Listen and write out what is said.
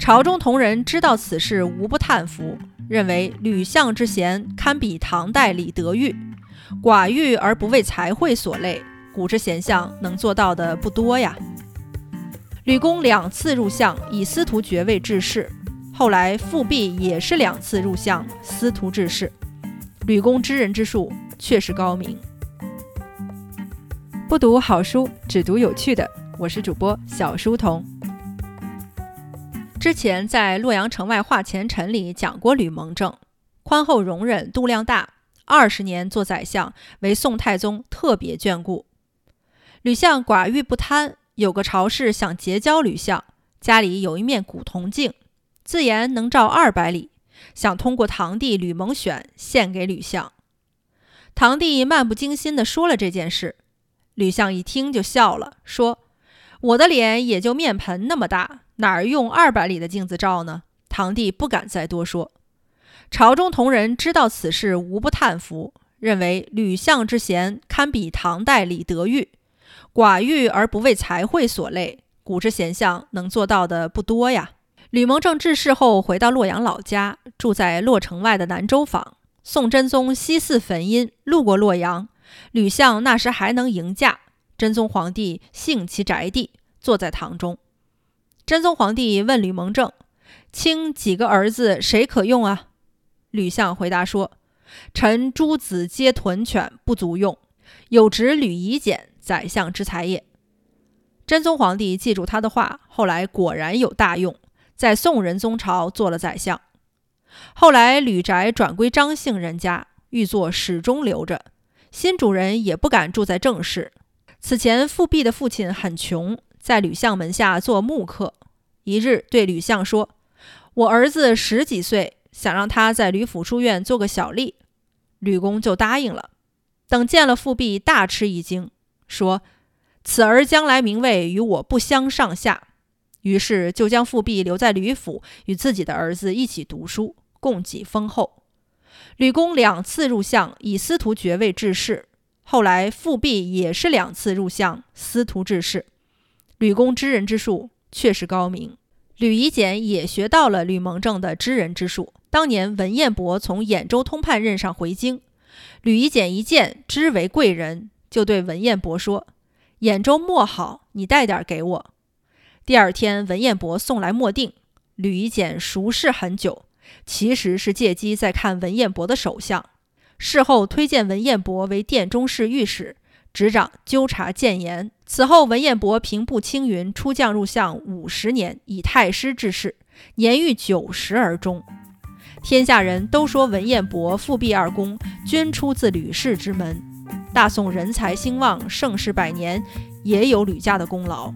朝中同人知道此事，无不叹服，认为吕相之贤堪比唐代李德裕。寡欲而不为财会所累，古之贤相能做到的不多呀。吕公两次入相，以司徒爵位致仕。后来复辟也是两次入相，司徒致仕。吕公知人之术确实高明。不读好书，只读有趣的。我是主播小书童。之前在洛阳城外画前陈里讲过吕蒙正，宽厚容忍，度量大，二十年做宰相，为宋太宗特别眷顾。吕相寡欲不贪，有个朝士想结交吕相，家里有一面古铜镜，自言能照二百里，想通过堂弟吕蒙选献给吕相。堂弟漫不经心地说了这件事。吕相一听就笑了，说：“我的脸也就面盆那么大，哪儿用二百里的镜子照呢？”堂弟不敢再多说。朝中同人知道此事，无不叹服，认为吕相之贤堪比唐代李德裕。寡欲而不为财会所累，古之贤相能做到的不多呀。吕蒙正致仕后，回到洛阳老家，住在洛城外的南州坊。宋真宗西祀坟阴，路过洛阳。吕相那时还能迎驾，真宗皇帝幸其宅地，坐在堂中。真宗皇帝问吕蒙正：“卿几个儿子，谁可用啊？”吕相回答说：“臣诸子皆豚犬，不足用，有侄吕夷简，宰相之才也。”真宗皇帝记住他的话，后来果然有大用，在宋仁宗朝做了宰相。后来吕宅转归张姓人家，御座始终留着。新主人也不敢住在正室。此前复辟的父亲很穷，在吕相门下做木客。一日对吕相说：“我儿子十几岁，想让他在吕府书院做个小吏。”吕公就答应了。等见了复辟，大吃一惊，说：“此儿将来名位与我不相上下。”于是就将复辟留在吕府，与自己的儿子一起读书，供给丰厚。吕公两次入相，以司徒爵位致仕。后来复辟也是两次入相，司徒致仕。吕公知人之术确实高明。吕夷简也学到了吕蒙正的知人之术。当年文彦博从兖州通判任上回京，吕夷简一见知为贵人，就对文彦博说：“兖州墨好，你带点给我。”第二天，文彦博送来墨锭，吕夷简熟视很久。其实是借机在看文彦博的手相，事后推荐文彦博为殿中侍御史，执掌纠察谏言。此后，文彦博平步青云，出将入相五十年，以太师致仕，年逾九十而终。天下人都说文彦博、复辟二公均出自吕氏之门。大宋人才兴旺，盛世百年，也有吕家的功劳。